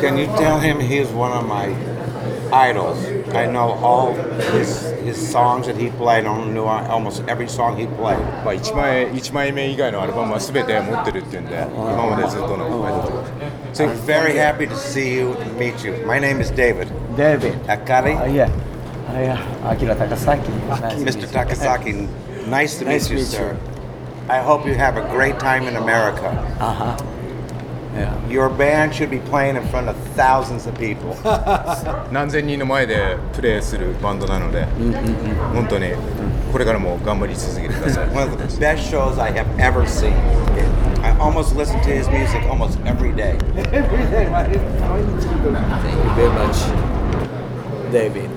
Can you tell him he is one of my idols? I know all his his songs that he played. I knew almost every song he played. まあ1枚一枚目以外のアルバムは全て持ってるっていうんで今までずっとのアイドル So I'm very happy to see you and meet you. My name is David David. Akari. Uh, yeah. Uh, yeah. Akira Takasaki. Nice to meet Mr. you. Takasaki, nice to Nice meet you, to meet sir. I hope you have a great time in America. Uh-huh. Yeah. Your band should be playing in front of thousands of people. 何千人の前でプレーするバンドなので本当にこれからも頑張り続けてください One of the best shows I have ever seen. I almost listen to his music almost every day. Thank you very much, David.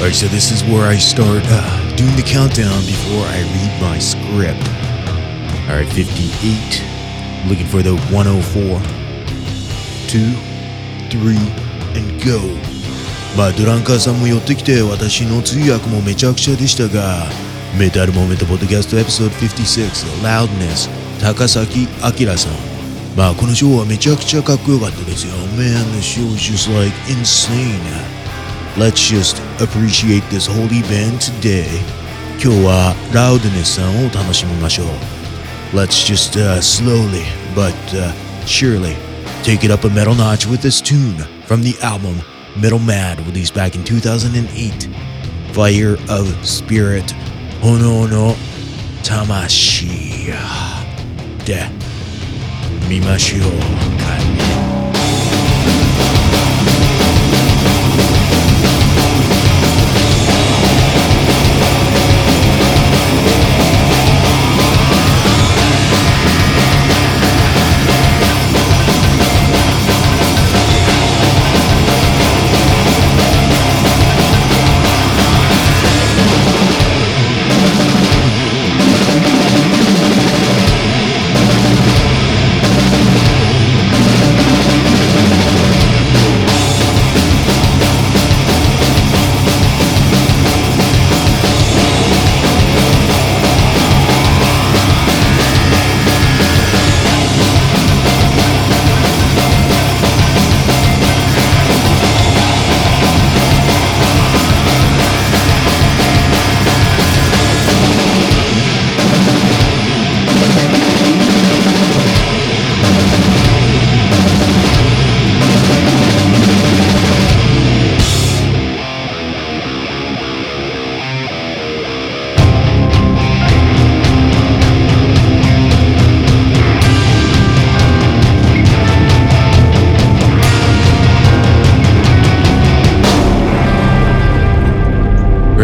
Alright, so this is where I start uh, doing the countdown before I read my script. Alright, 58. looking for the 104 2 3 and go. まあドランカーさんも寄ってきて私の通訳もめちゃくちゃでしたがメタルモメントポッドキャストエピソード56 loudness 高崎明さん。まあこのショーはめちゃくちゃかっこよかったですよ。Man the show is just like insane. Let's just appreciate this holy band today. 今日はラウドネスさんを楽しみましょう。Let's just uh, slowly but uh, surely take it up a metal notch with this tune from the album Metal Mad, released back in 2008. Fire of Spirit, Hono no Tamashi. De Mimashio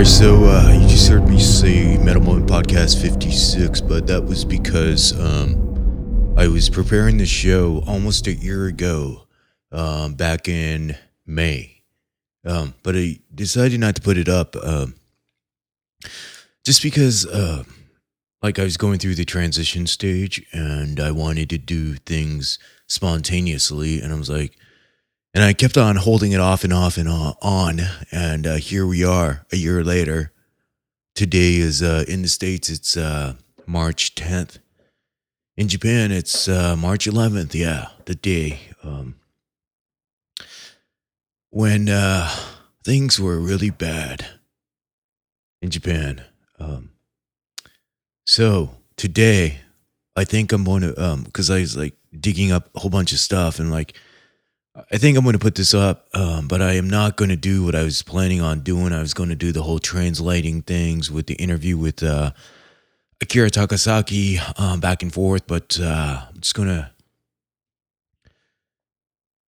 So uh, you just heard me say Metal Moment Podcast 56, but that was because um, I was preparing the show almost a year ago, um, back in May. Um, but I decided not to put it up um, just because, uh, like, I was going through the transition stage and I wanted to do things spontaneously, and I was like, and I kept on holding it off and off and on. and uh, here we are a year later. Today is uh, in the States, it's uh, March 10th. In Japan, it's uh, March 11th. Yeah, the day um, when uh, things were really bad in Japan. Um, so today, I think I'm going to, um, because I was like digging up a whole bunch of stuff and like, I think I'm going to put this up, um, but I am not going to do what I was planning on doing. I was going to do the whole translating things with the interview with uh, Akira Takasaki um, back and forth, but uh, I'm just going to.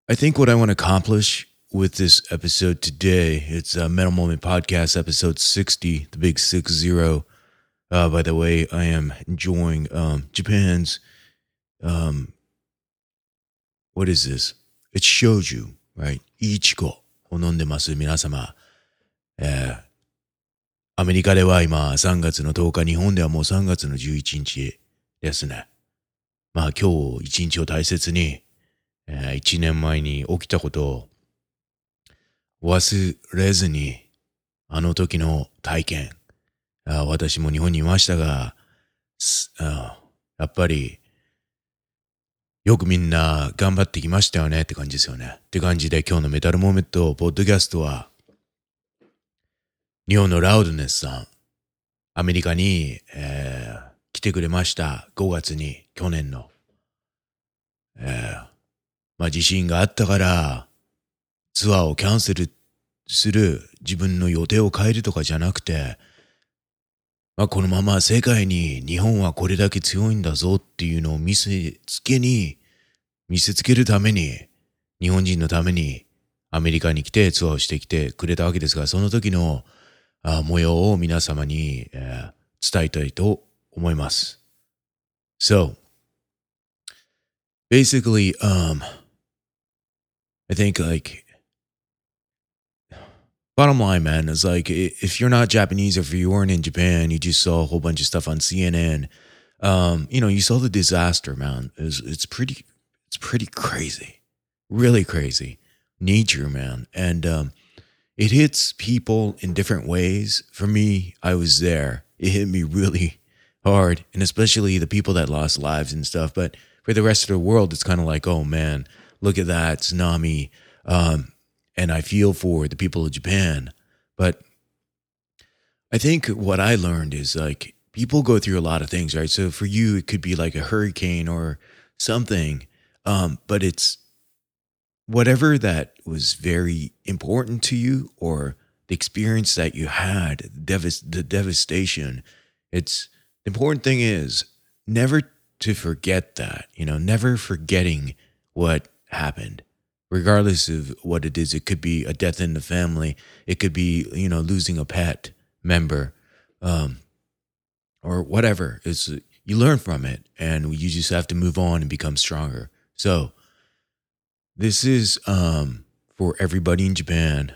I think what I want to accomplish with this episode today, it's a Metal Moment Podcast, episode 60, the big 6 0. Uh, by the way, I am enjoying um, Japan's. Um, what is this? It's shoju, right? イチゴを飲んでます、皆様。えーアメリカでは今3月の10日、日本ではもう3月の11日ですね。まあ今日一日を大切に、え1年前に起きたことを忘れずに、あの時の体験、あ私も日本にいましたが、やっぱりよくみんな頑張ってきましたよねって感じですよね。って感じで今日のメタルモーメント、ポッドキャストは、日本のラウドネスさん、アメリカに、えー来てくれました。5月に、去年の。えーまあ地震があったから、ツアーをキャンセルする自分の予定を変えるとかじゃなくて、まあこのまま世界に日本はこれだけ強いんだぞっていうのを見せつけに、見せつけるために、日本人のためにアメリカに来てツアーをしてきてくれたわけですが、その時の模様を皆様に、えー伝えたいと思います。So, basically, um, I think like, bottom line, man, is like if you're not Japanese or if you weren't in Japan, you just saw a whole bunch of stuff on CNN. Um, you know, you saw the disaster, man. It's it's pretty, it's pretty crazy, really crazy. Nature, man, and um, it hits people in different ways. For me, I was there. It hit me really hard, and especially the people that lost lives and stuff. But for the rest of the world, it's kind of like, oh man, look at that tsunami. Um, and I feel for the people of Japan. But I think what I learned is like people go through a lot of things, right? So for you, it could be like a hurricane or something, um, but it's whatever that was very important to you or the experience that you had, the, the devastation. It's the important thing is never to forget that, you know, never forgetting what happened, regardless of what it is. It could be a death in the family, it could be, you know, losing a pet member, um, or whatever. It's you learn from it, and you just have to move on and become stronger. So, this is um, for everybody in Japan.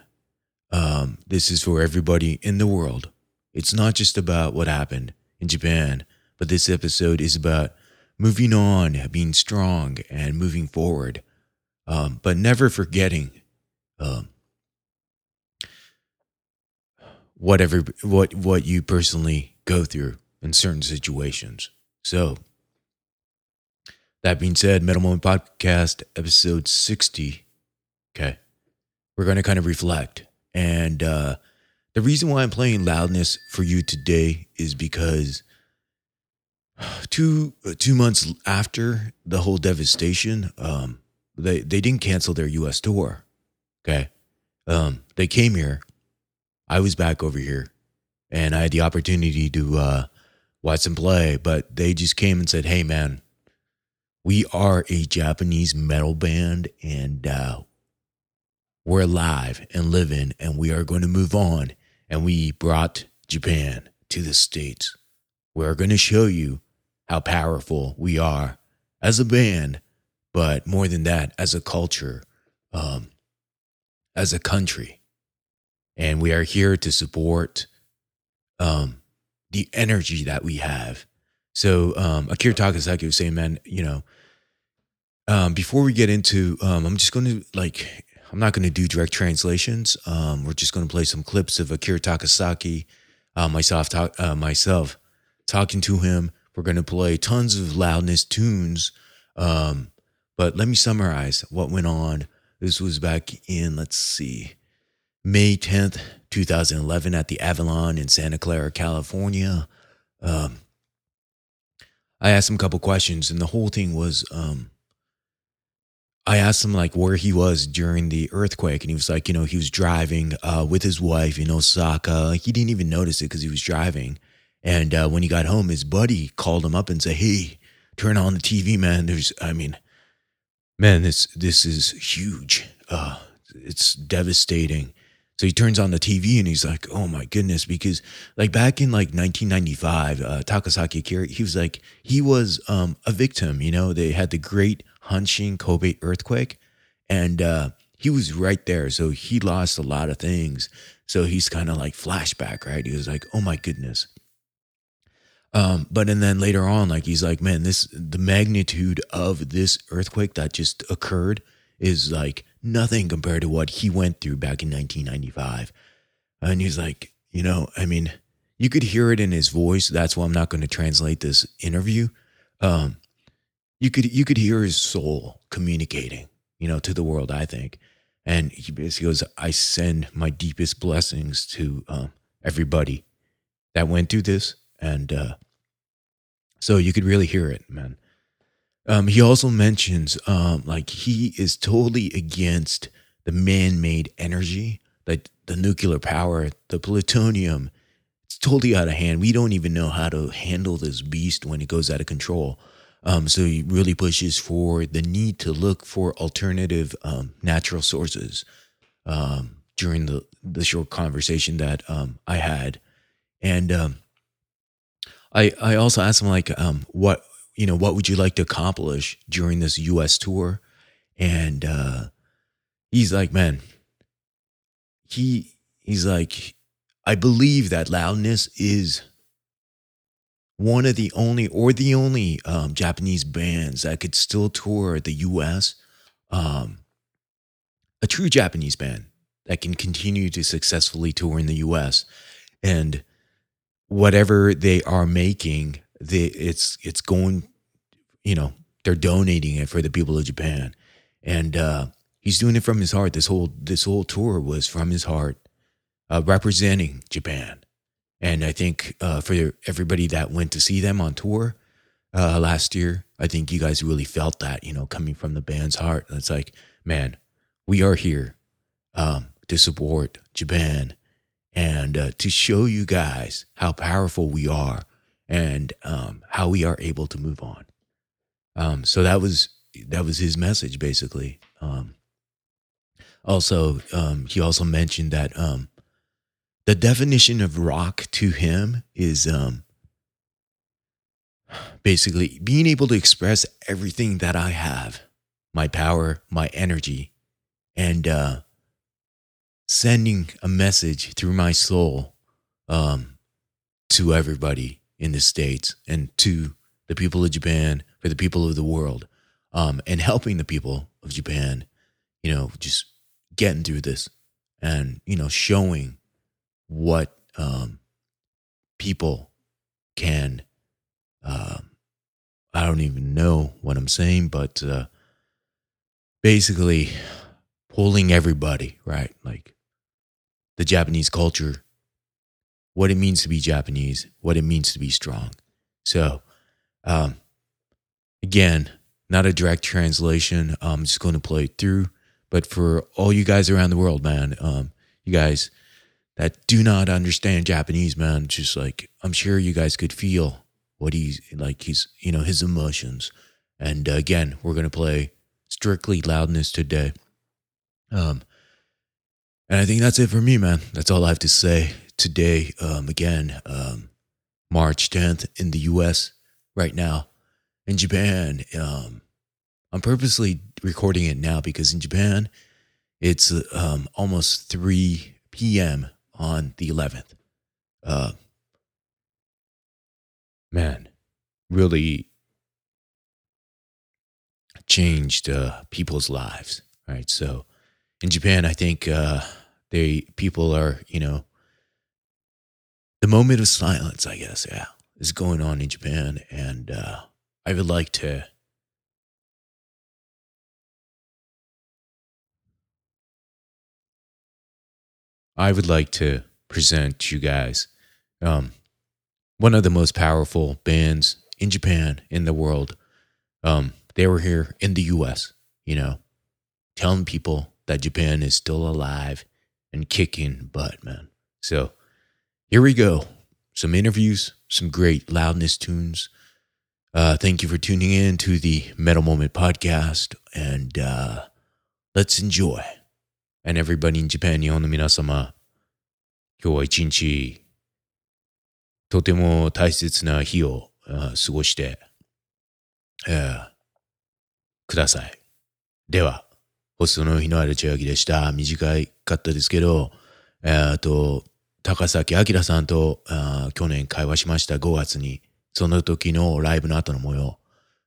Um, this is for everybody in the world. It's not just about what happened in Japan, but this episode is about moving on, being strong, and moving forward, um, but never forgetting um, whatever what what you personally go through in certain situations. So, that being said, Metal Moment Podcast, episode 60. Okay. We're going to kind of reflect. And uh, the reason why I'm playing loudness for you today is because two two months after the whole devastation, um, they they didn't cancel their U.S. tour. Okay, um, they came here. I was back over here, and I had the opportunity to uh, watch them play. But they just came and said, "Hey, man, we are a Japanese metal band, and uh, we're alive and living, and we are going to move on." And we brought Japan to the states. We're going to show you how powerful we are as a band, but more than that, as a culture, um, as a country. And we are here to support um, the energy that we have. So um, Akira Takasaki was saying, man, you know, um, before we get into, um, I'm just going to like, I'm not going to do direct translations. Um, we're just going to play some clips of Akira Takasaki, uh, myself, uh, myself talking to him. We're going to play tons of loudness tunes. Um, but let me summarize what went on. This was back in, let's see, May 10th, 2011 at the Avalon in Santa Clara, California. Um, I asked him a couple questions, and the whole thing was um, I asked him like where he was during the earthquake, and he was like, you know, he was driving uh, with his wife in Osaka. He didn't even notice it because he was driving. And uh, when he got home, his buddy called him up and said, "Hey, turn on the TV, man. There's, I mean, man, this this is huge. Uh, it's devastating." So he turns on the TV and he's like, "Oh my goodness!" Because like back in like 1995, uh, Takasaki Akira, he was like he was um, a victim. You know, they had the Great Hanshin Kobe earthquake, and uh, he was right there. So he lost a lot of things. So he's kind of like flashback, right? He was like, "Oh my goodness." Um, but and then later on, like he's like, man, this the magnitude of this earthquake that just occurred is like nothing compared to what he went through back in 1995. And he's like, you know, I mean, you could hear it in his voice. That's why I'm not going to translate this interview. Um, you could you could hear his soul communicating, you know, to the world. I think, and he basically goes, "I send my deepest blessings to um, everybody that went through this," and uh, so you could really hear it, man. Um, he also mentions um, like he is totally against the man-made energy, like the nuclear power, the plutonium. It's totally out of hand. We don't even know how to handle this beast when it goes out of control. Um, so he really pushes for the need to look for alternative um, natural sources. Um, during the the short conversation that um, I had, and I I also asked him like, what you know, what would you like to accomplish during this U.S. tour? And uh, he's like, man, he he's like, I believe that loudness is one of the only or the only um, Japanese bands that could still tour the U.S. Um, a true Japanese band that can continue to successfully tour in the U.S. and whatever they are making, they, it's it's going, you know, they're donating it for the people of Japan, and uh, he's doing it from his heart. This whole this whole tour was from his heart, uh, representing Japan. And I think uh, for everybody that went to see them on tour uh, last year, I think you guys really felt that, you know, coming from the band's heart. And It's like, man, we are here um, to support Japan and uh, to show you guys how powerful we are and um, how we are able to move on. Um, so that was that was his message, basically. Um, also, um, he also mentioned that um, the definition of rock to him is um basically being able to express everything that I have, my power, my energy, and uh sending a message through my soul to everybody in the states and to the people of Japan, for the people of the world, um, and helping the people of Japan, you know, just getting through this and, you know, showing what um, people can. Uh, I don't even know what I'm saying, but uh, basically pulling everybody, right? Like the Japanese culture, what it means to be Japanese, what it means to be strong. So, um, again, not a direct translation. I'm just going to play it through. But for all you guys around the world, man, um, you guys that do not understand Japanese, man, just like I'm sure you guys could feel what he's like, he's, you know, his emotions. And uh, again, we're going to play strictly loudness today. Um, and I think that's it for me, man. That's all I have to say today. Um, again, um, March 10th in the US right now. In Japan, um, I'm purposely recording it now because in Japan, it's um, almost 3 p.m. on the 11th. Uh, man, really changed uh, people's lives, right? So in Japan, I think uh, they people are, you know, the moment of silence, I guess, yeah, is going on in Japan, and uh, I would like to I would like to present to you guys um, one of the most powerful bands in Japan, in the world. Um, they were here in the US, you know, telling people that Japan is still alive and kicking butt, man. So here we go. Some interviews, some great loudness tunes. Uh, thank you for tuning in to the Metal Moment podcast, and uh, let's enjoy. And everybody in Japan, 日本の皆様、今日は一日、とても大切な日を、uh, 過ごして、uh, ください。では、ホストの日のある千明でした。短かったですけど、えっと、高崎明さんとあ去年会話しました5月に、その時のライブの後の模様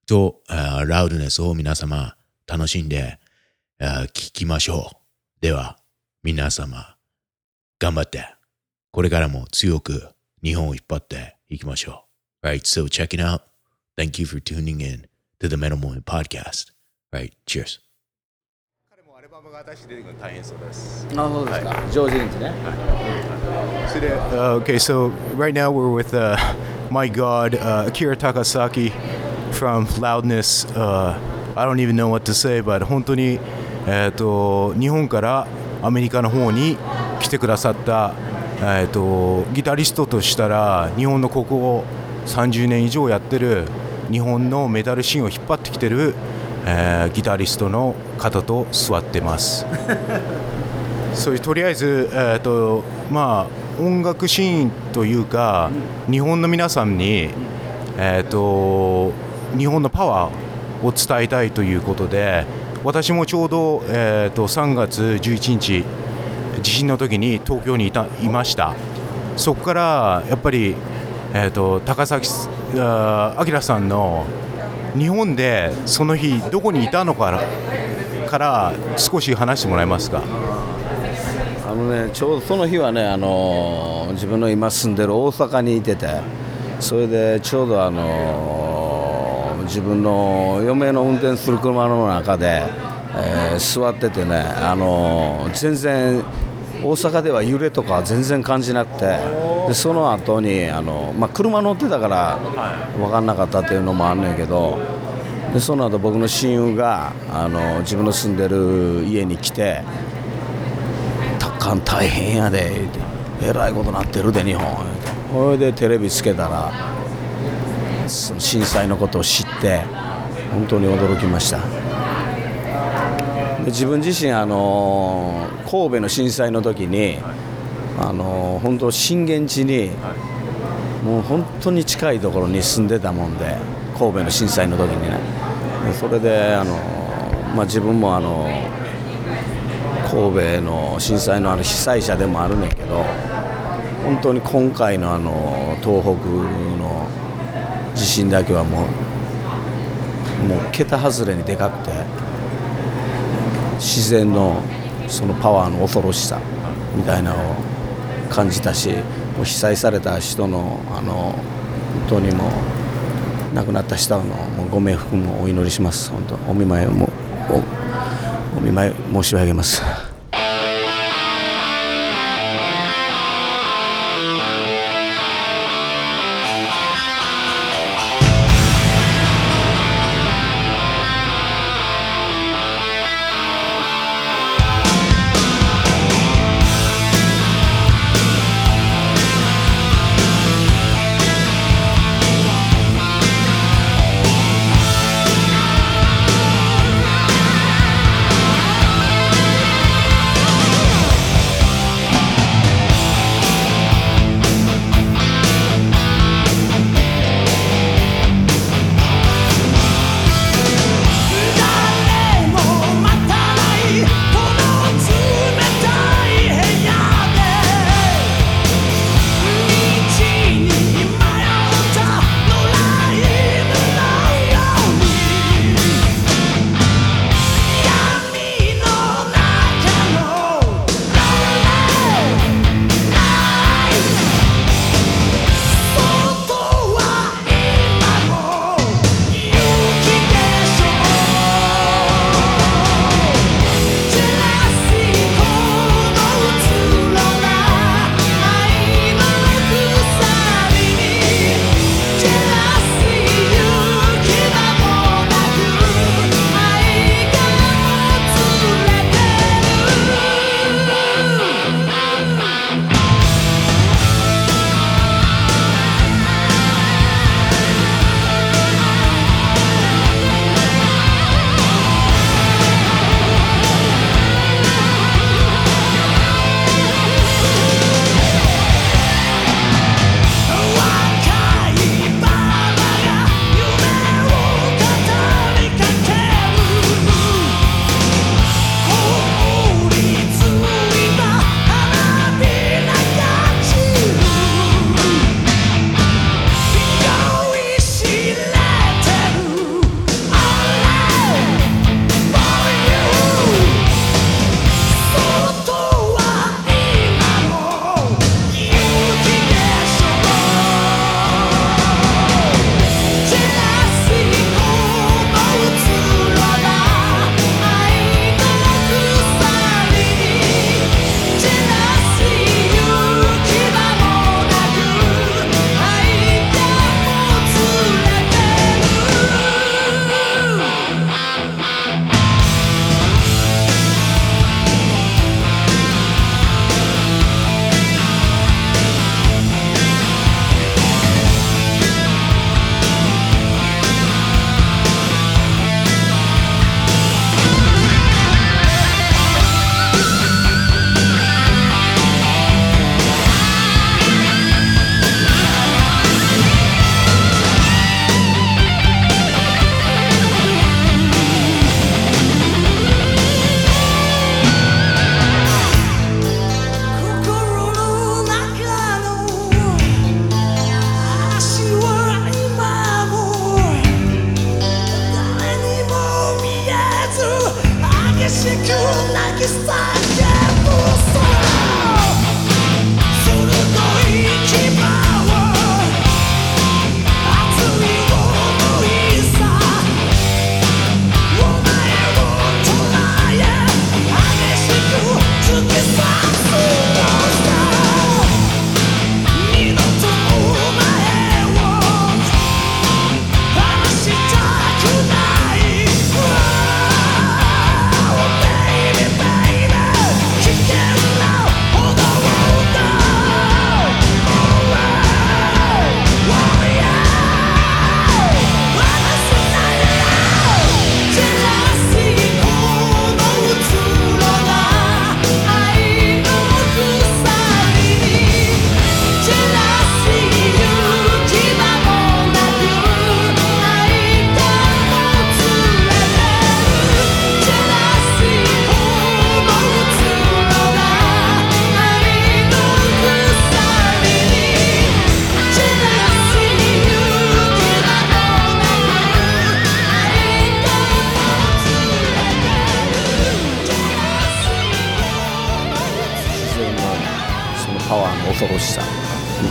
と、あラウドネスを皆様楽しんで、あ聞きましょう。では、皆様、頑張って、これからも強く日本を引っ張っていきましょう。Right, so check it out. Thank you for tuning in. to the Metal Moment podcast. Right, cheers. 彼もアルバムが新しい出てくるの大変そうです。あそうですか、上手にね、それで、uh, okay so right now we're with、uh, my god、uh, Akira Takasaki from Loudness、uh, I don't even know what to say but 本当にえー、と日本からアメリカの方に来てくださった、えー、とギタリストとしたら日本のここを30年以上やってる日本のメタルシーンを引っ張ってきてる、えーギタリストの方と座ってます。そういうとりあえず、えーとまあ、音楽シーンというか、日本の皆さんに、えー、と日本のパワーを伝えたいということで私もちょうど、えー、と3月11日地震の時に東京にいたいましたそこからやっぱり、えー、と高崎明さんの日本でその日どこにいたのかから少し話してもらえますか？あのね、ちょうどその日はね、あの自分の今住んでる大阪にいてて、それでちょうど、あの自分の嫁の運転する車の中で、えー座っててね、あの全然大阪では揺れとか全然感じなくてでその後にあのまあ、車乗ってたから分かんなかったっていうのもあんねんけどでその後僕の親友があの自分の住んでる家に来て「たっかん大変やで」えらいことなってるで日本」言うて。それでテレビつけたらその震災のことを知って本当に驚きました。自分自身あの神戸の震災の時にあの本当震源地にもう本当に近いところに住んでたもんで神戸の震災の時にね。でそれであの、まあ、自分もあの神戸の震災のあの被災者でもあるねんけど本当に今回のあの東北の地震だけはもうもう桁外れにでかくて自然のそのパワーの恐ろしさみたいなのを感じたしもう被災された人のあの本当にもう亡くなった人のもうご冥福もお祈りします本当お見舞いもおお見舞い申し上げます。「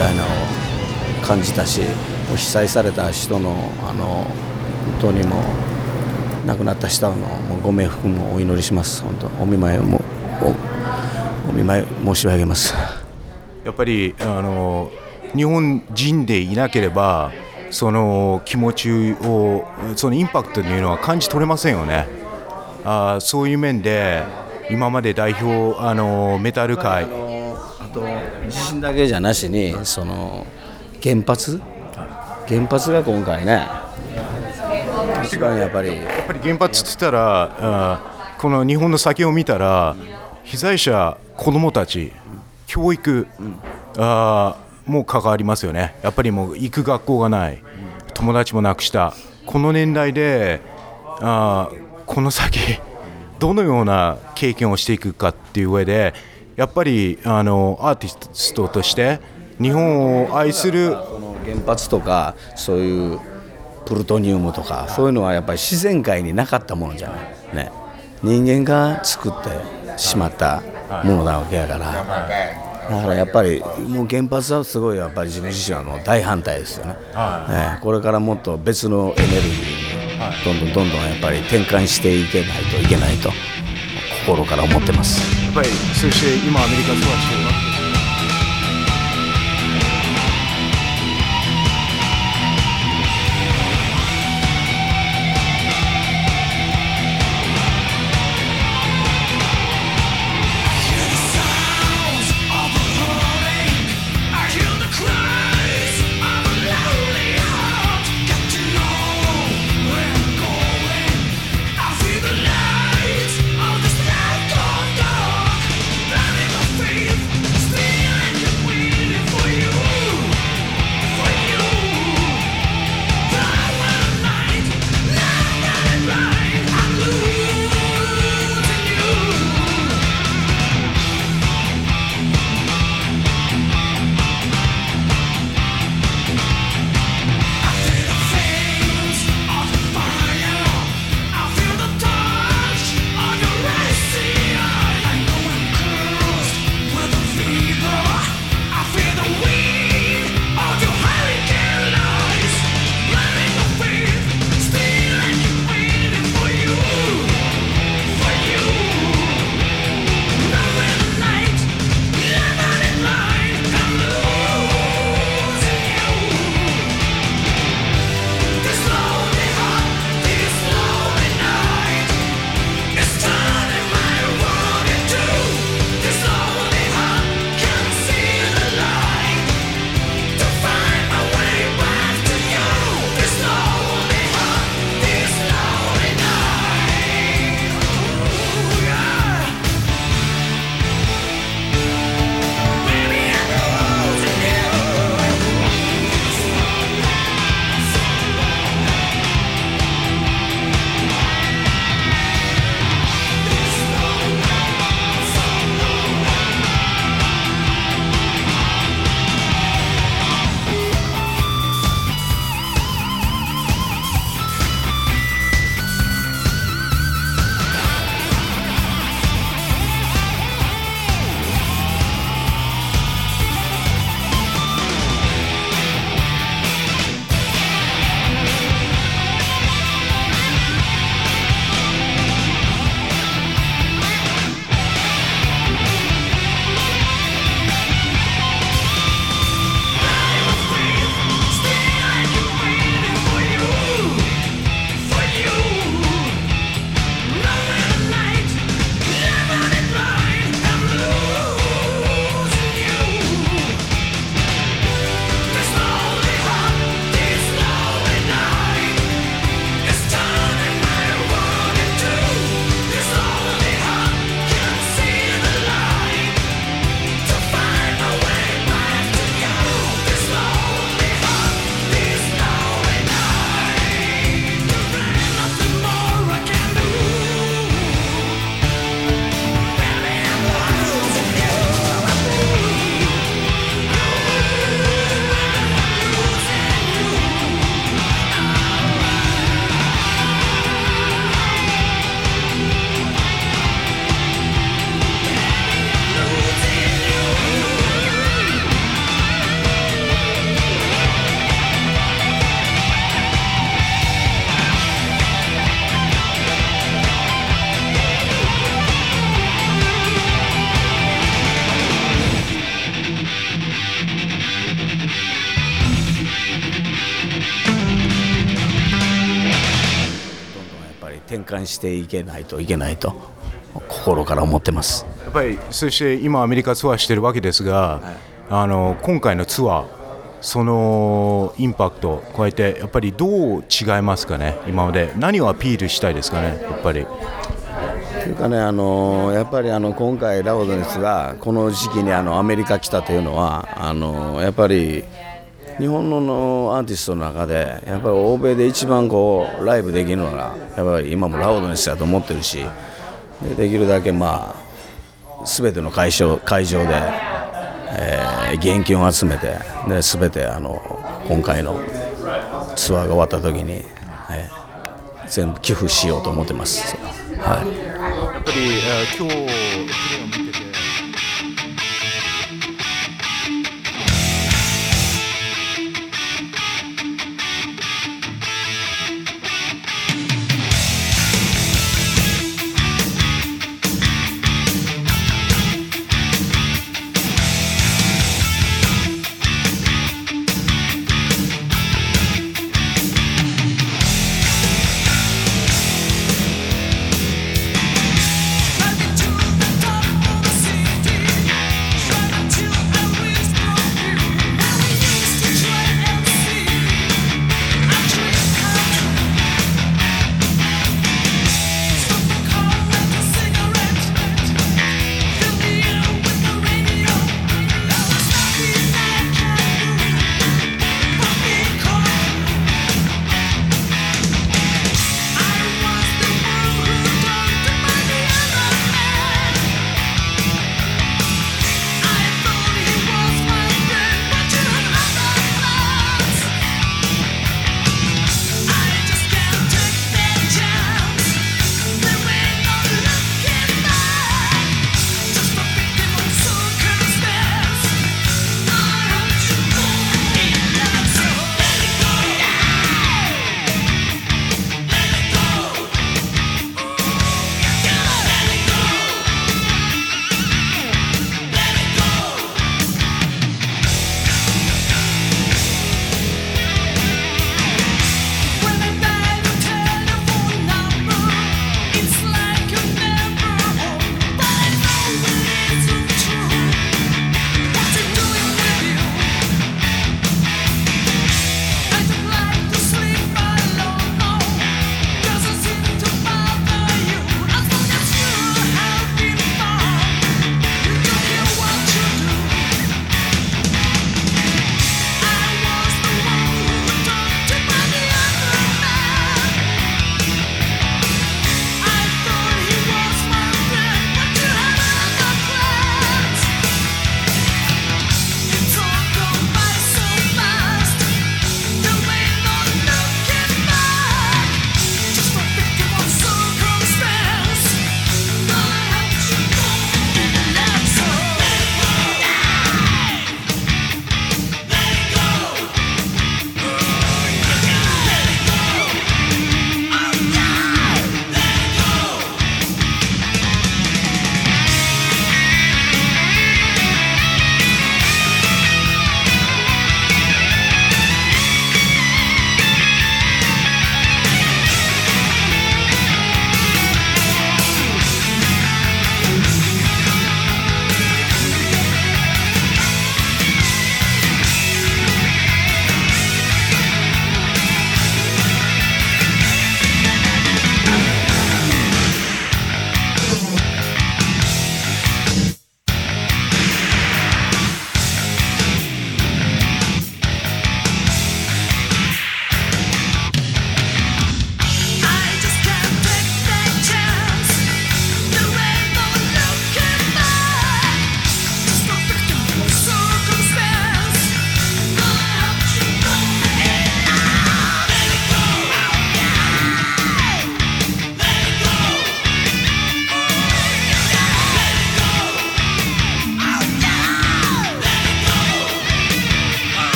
たいなのを感じたし被災された人のあの本当にも亡くなった人のもうご冥福もお祈りします。本当お見舞いもおお見舞い申し上げます。やっぱりあの日本人でいなければその気持ちをそのインパクトというのは感じ取れませんよね。あそういう面で今まで代表あのメタル界と地震だけじゃなしにその原発？原発が今回ね一番やっぱりやっぱり原発って言ったらあこの日本の先を見たら被災者子どもたち教育、あもう関わりますよね。やっぱりもう行く学校がない。友達もなくした。この年代であこの先どのような経験をしていくかっていう上でやっぱりあのアーティストとして日本を愛する原発とかそういうプルトニウムとかそういうのはやっぱり自然界になかったものじゃない、ね、人間が作ってしまったものなわけやから。だからやっぱりもう原発はすごいやっぱり自分自身はもう大反対ですよね、ね。これからもっと別のエネルギーにどんどんどんどんやっぱり転換していけないといけないと心から思ってます。やっぱりそして今アメ 貫していけないといけないと心から思ってます。やっぱりそして今アメリカツアーしてるわけですが、あの今回のツアーそのインパクトこうやってやっぱりどう違いますかね今まで。何をアピールしたいですかねやっぱり。というかねあのやっぱりあの今回ラオドネスがこの時期にあのアメリカ来たというのはあのやっぱり日本ののアーティストの中でやっぱり欧米で一番こうライブできるのがやっぱり今もラオドネスだと思ってるしでできるだけまあ全ての会場会場で、えー現金を集めてで全てあの今回のツアーが終わった時に、えー全部寄付しようと思ってます。はいやっぱり、えー今日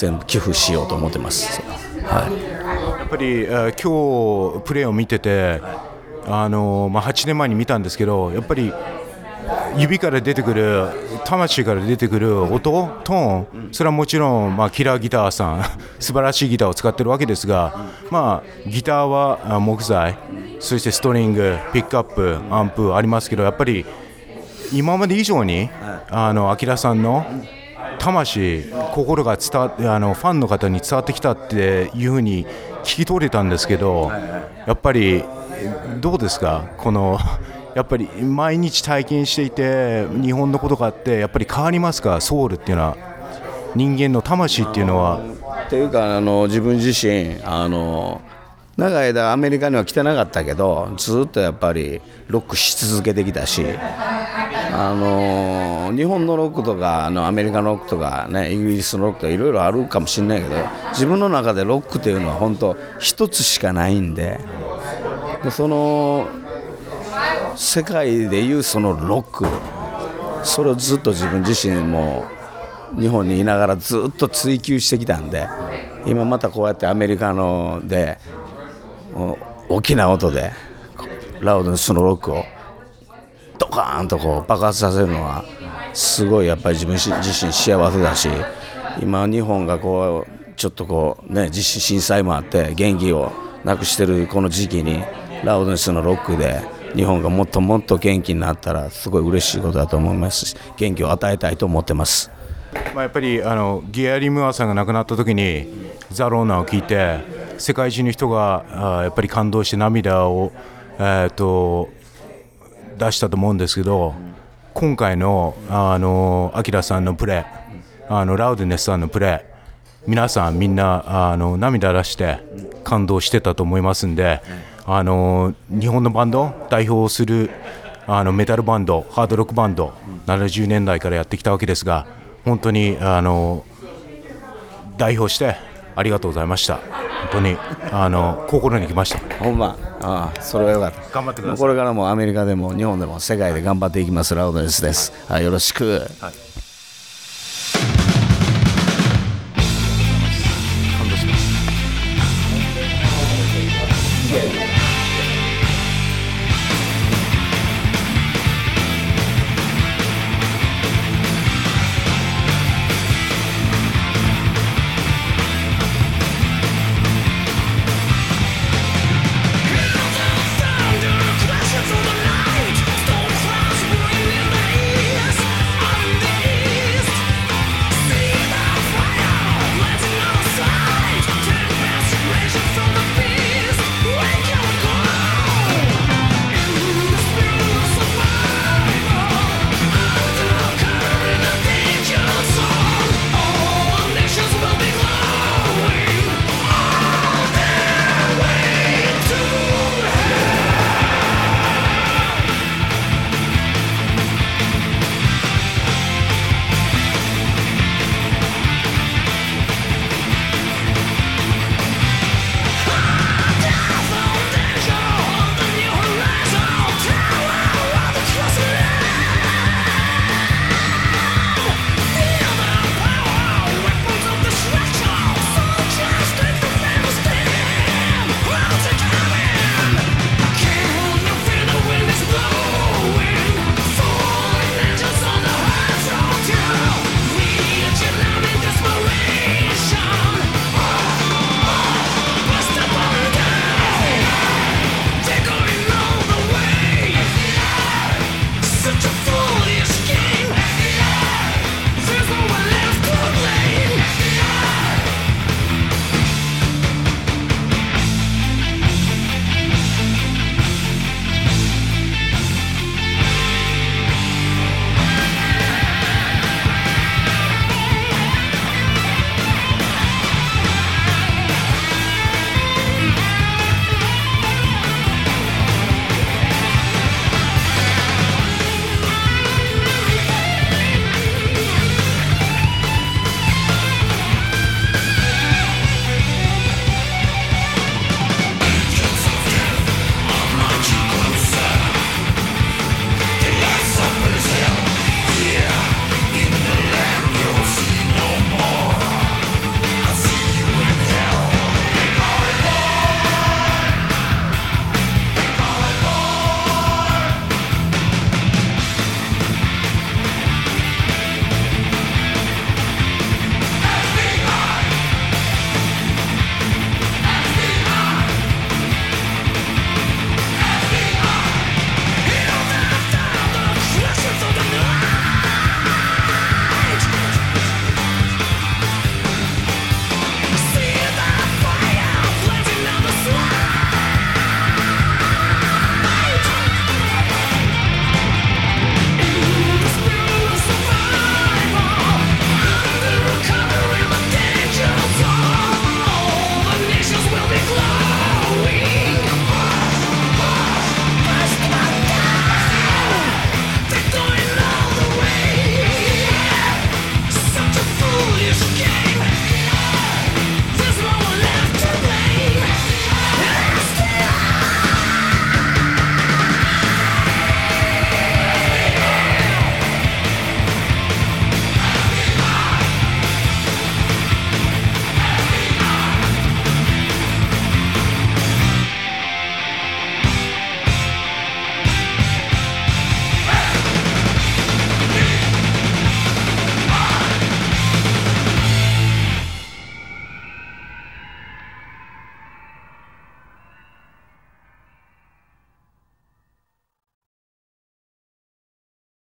全部寄付しようと思ってます、はい、やっぱり、えー今日プレーを見てて、あのまあ、8年前に見たんですけどやっぱり指から出てくる魂から出てくる音トーンそれはもちろん、まあ、キラーギターさん 素晴らしいギターを使ってるわけですが、まあ、ギターはあ木材そしてストリングピックアップアンプありますけどやっぱり今まで以上にあのアキラさんの魂心が伝わってあのファンの方に伝わってきたっていうふうに聞き取れたんですけどやっぱりどうですか？このやっぱり毎日体験していて日本のことがあってやっぱり変わりますか？ソウルっていうのは。人間の魂っていうのは。っていうかあの自分自身あの長い間アメリカには来てなかったけどずっとやっぱりロックし続けてきたしあの日本のロックとかあのアメリカのロックとか、ね、イギリスのロックとかいろいろあるかもしれないけど自分の中でロックっていうのは本当一つしかないんででその世界でいうそのロックそれをずっと自分自身も日本にいながらずっと追求してきたんで今またこうやってアメリカので大きな音でラウドのそのロックをドカーンとこう爆発させるのはすごいやっぱり自分自身幸せだし今日本がこうちょっとこうね地震震災もあって元気をなくしてるこの時期にラウドネスのロックで日本がもっともっと元気になったらすごい嬉しいことだと思いますし元気を与えたいと思ってます。まあ、やっぱりあのギアリ・ムアさんが亡くなった時にザ・ローナを聞いて世界中の人があやっぱり感動して涙を、えー、と出したと思うんですけど今回のあのアキラさんのプレーあのラウデネスさんのプレー皆さんみんなあの涙出して感動してたと思いますんであの日本のバンド代表するあのメタルバンドハードロックバンド70年代からやってきたわけですが本当にあの代表してありがとうございました。本当にあの心にきました。ほんま。ああそれはよかった。頑張ってください。これからもアメリカでも日本でも世界で頑張っていきます。ラウドネスです、はい、よろしく、はい